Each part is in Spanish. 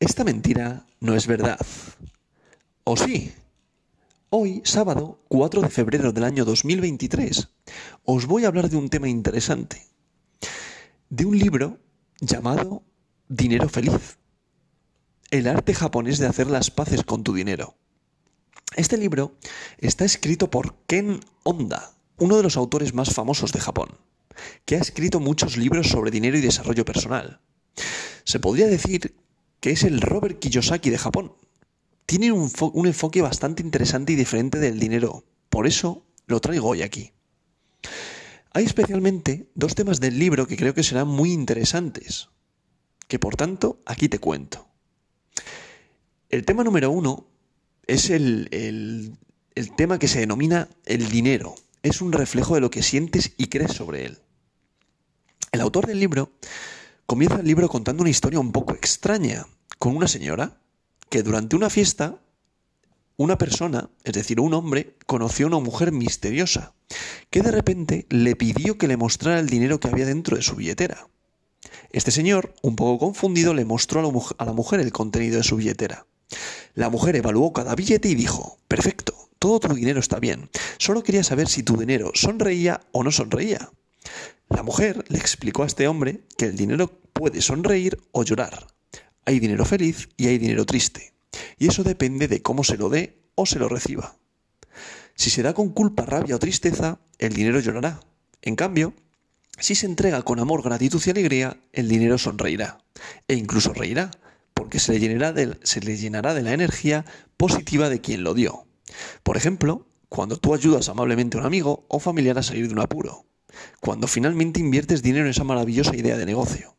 Esta mentira no es verdad. ¿O sí? Hoy, sábado 4 de febrero del año 2023, os voy a hablar de un tema interesante. De un libro llamado Dinero Feliz. El arte japonés de hacer las paces con tu dinero. Este libro está escrito por Ken Honda, uno de los autores más famosos de Japón, que ha escrito muchos libros sobre dinero y desarrollo personal. Se podría decir que es el Robert Kiyosaki de Japón. Tiene un, un, enfoque bastante interesante y diferente del dinero, por eso lo traigo hoy aquí. Hay especialmente dos temas del libro que creo que serán muy interesantes, que por tanto aquí te cuento. El tema número uno es el, el, el tema que se denomina el dinero. Es un reflejo de lo que sientes y crees sobre él. El autor del libro comienza el libro contando una historia un poco extraña, con una señora que durante una fiesta, una persona, es decir, un hombre, conoció a una mujer misteriosa, que de repente le pidió que le mostrara el dinero que había dentro de su billetera. Este señor, un poco confundido, le mostró a la, mujer, el contenido de su billetera. La mujer evaluó cada billete y dijo, perfecto, todo tu dinero está bien, solo quería saber si tu dinero sonreía o no sonreía. La mujer le explicó a este hombre que el dinero puede sonreír o llorar. Hay dinero feliz y hay dinero triste. Y eso depende de cómo se lo dé o se lo reciba. Si se da con culpa, rabia o tristeza, el dinero llorará. En cambio, si se entrega con amor, gratitud y alegría, el dinero sonreirá. E incluso reirá, porque se le llenará de, se le llenará de la energía positiva de quien lo dio. Por ejemplo, cuando tú ayudas amablemente a un amigo o familiar a salir de un apuro cuando finalmente inviertes dinero en esa maravillosa idea de negocio,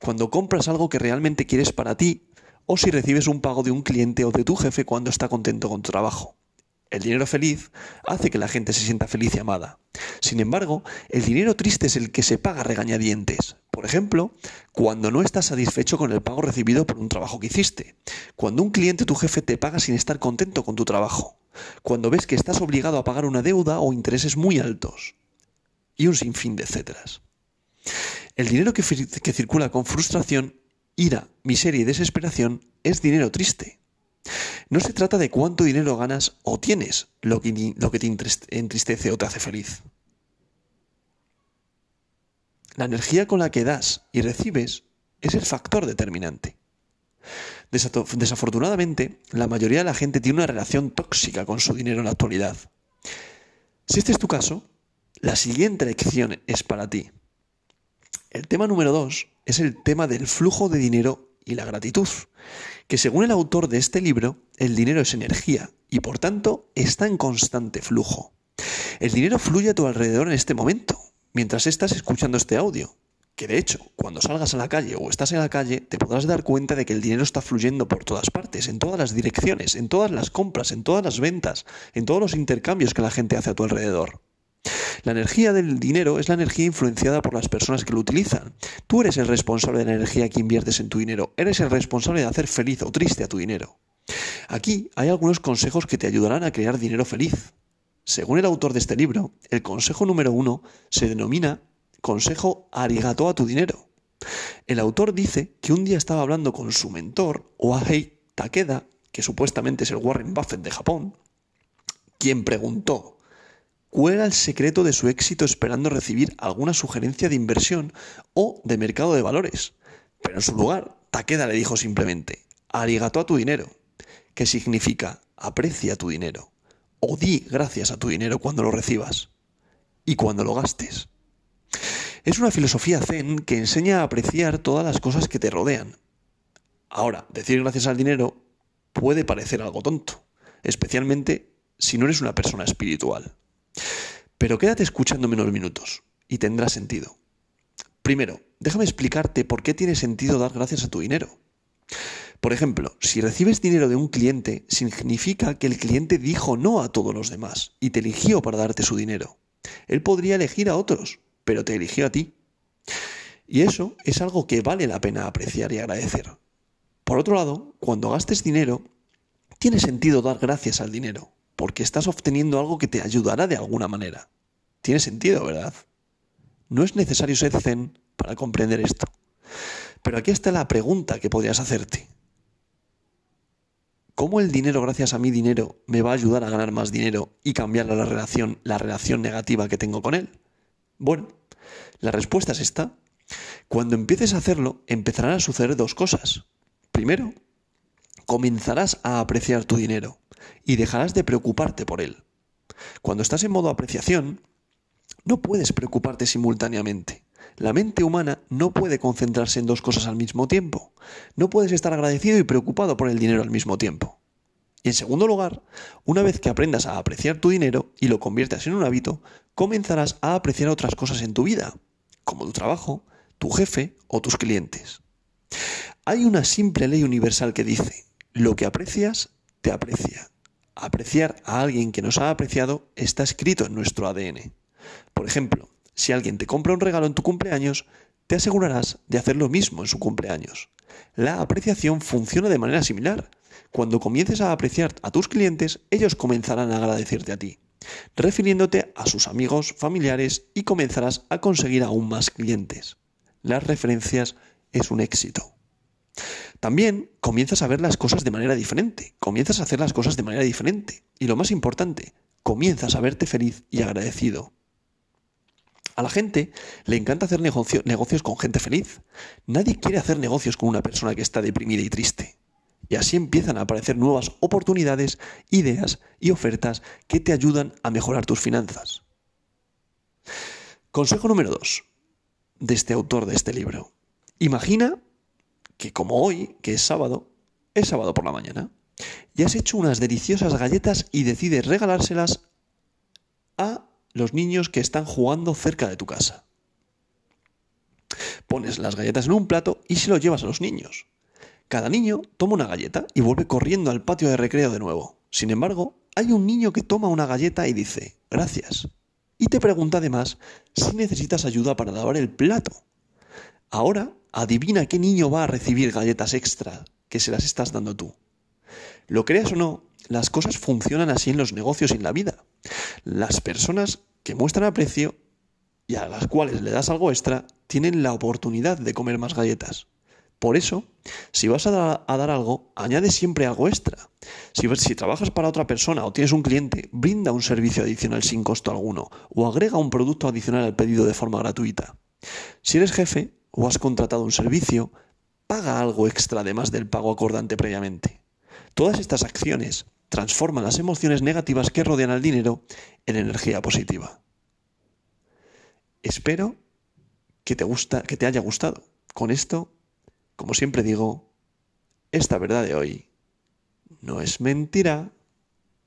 cuando compras algo que realmente quieres para ti, o si recibes un pago de un cliente o de tu jefe cuando está contento con tu trabajo. El dinero feliz hace que la gente se sienta feliz y amada. Sin embargo, el dinero triste es el que se paga regañadientes. Por ejemplo, cuando no estás satisfecho con el pago recibido por un trabajo que hiciste. Cuando un cliente o tu jefe te paga sin estar contento con tu trabajo. Cuando ves que estás obligado a pagar una deuda o intereses muy altos y un sinfín de etcéteras. El dinero que, circula con frustración, ira, miseria y desesperación es dinero triste. No se trata de cuánto dinero ganas o tienes lo que, lo que te entristece o te hace feliz. La energía con la que das y recibes es el factor determinante. Desafortunadamente, la mayoría de la gente tiene una relación tóxica con su dinero en la actualidad. Si este es tu caso, la siguiente lección es para ti. El tema número dos es el tema del flujo de dinero y la gratitud, que según el autor de este libro, el dinero es energía y por tanto está en constante flujo. El dinero fluye a tu alrededor en este momento, mientras estás escuchando este audio, que de hecho, cuando salgas a la calle o estás en la calle, te podrás dar cuenta de que el dinero está fluyendo por todas partes, en todas las direcciones, en todas las compras, en todas las ventas, en todos los intercambios que la gente hace a tu alrededor. La energía del dinero es la energía influenciada por las personas que lo utilizan. Tú eres el responsable de la energía que inviertes en tu dinero. Eres el responsable de hacer feliz o triste a tu dinero. Aquí hay algunos consejos que te ayudarán a crear dinero feliz. Según el autor de este libro, el consejo número uno se denomina consejo arigato a tu dinero. El autor dice que un día estaba hablando con su mentor, Oahei Takeda, que supuestamente es el Warren Buffett de Japón, quien preguntó, ¿Cuál era el secreto de su éxito esperando recibir alguna sugerencia de inversión o de mercado de valores? Pero en su lugar, Takeda le dijo simplemente, arigato a tu dinero, que significa aprecia tu dinero, o di gracias a tu dinero cuando lo recibas y cuando lo gastes. Es una filosofía zen que enseña a apreciar todas las cosas que te rodean. Ahora, decir gracias al dinero puede parecer algo tonto, especialmente si no eres una persona espiritual. Pero quédate escuchándome unos minutos y tendrá sentido. Primero, déjame explicarte por qué tiene sentido dar gracias a tu dinero. Por ejemplo, si recibes dinero de un cliente, significa que el cliente dijo no a todos los demás y te eligió para darte su dinero. Él podría elegir a otros, pero te eligió a ti. Y eso es algo que vale la pena apreciar y agradecer. Por otro lado, cuando gastes dinero, tiene sentido dar gracias al dinero, porque estás obteniendo algo que te ayudará de alguna manera. Tiene sentido, ¿verdad? No es necesario ser zen para comprender esto. Pero aquí está la pregunta que podrías hacerte. ¿Cómo el dinero, gracias a mi dinero, me va a ayudar a ganar más dinero y cambiar la relación, la relación negativa que tengo con él? Bueno, la respuesta es esta. Cuando empieces a hacerlo, empezarán a suceder dos cosas. Primero, comenzarás a apreciar tu dinero y dejarás de preocuparte por él. Cuando estás en modo apreciación, no puedes preocuparte simultáneamente. La mente humana no puede concentrarse en dos cosas al mismo tiempo. No puedes estar agradecido y preocupado por el dinero al mismo tiempo. Y en segundo lugar, una vez que aprendas a apreciar tu dinero y lo conviertas en un hábito, comenzarás a apreciar otras cosas en tu vida, como tu trabajo, tu jefe o tus clientes. Hay una simple ley universal que dice, lo que aprecias, te aprecia. Apreciar a alguien que nos ha apreciado está escrito en nuestro ADN. Por ejemplo, si alguien te compra un regalo en tu cumpleaños, te asegurarás de hacer lo mismo en su cumpleaños. La apreciación funciona de manera similar. Cuando comiences a apreciar a tus clientes, ellos comenzarán a agradecerte a ti, refiriéndote a sus amigos, familiares y comenzarás a conseguir aún más clientes. Las referencias es un éxito. También comienzas a ver las cosas de manera diferente, comienzas a hacer las cosas de manera diferente y lo más importante, comienzas a verte feliz y agradecido. A la gente le encanta hacer negocios con gente feliz. Nadie quiere hacer negocios con una persona que está deprimida y triste. Y así empiezan a aparecer nuevas oportunidades, ideas y ofertas que te ayudan a mejorar tus finanzas. Consejo número 2 de este autor de este libro. Imagina que como hoy, que es sábado, es sábado por la mañana, y has hecho unas deliciosas galletas y decides regalárselas a los niños que están jugando cerca de tu casa. Pones las galletas en un plato y se lo llevas a los niños. Cada niño toma una galleta y vuelve corriendo al patio de recreo de nuevo. Sin embargo, hay un niño que toma una galleta y dice, gracias. Y te pregunta además si necesitas ayuda para lavar el plato. Ahora, adivina qué niño va a recibir galletas extra que se las estás dando tú. Lo creas o no, las cosas funcionan así en los negocios y en la vida. Las personas que muestran aprecio y a las cuales le das algo extra tienen la oportunidad de comer más galletas. Por eso, si vas a, dar algo, añade siempre algo extra. Si, si trabajas para otra persona o tienes un cliente, brinda un servicio adicional sin costo alguno o agrega un producto adicional al pedido de forma gratuita. Si eres jefe o has contratado un servicio, paga algo extra además del pago acordante previamente. Todas estas acciones transforman las emociones negativas que rodean al dinero en energía positiva. Espero que te, que te haya gustado. Con esto, como siempre digo, esta verdad de hoy no es mentira.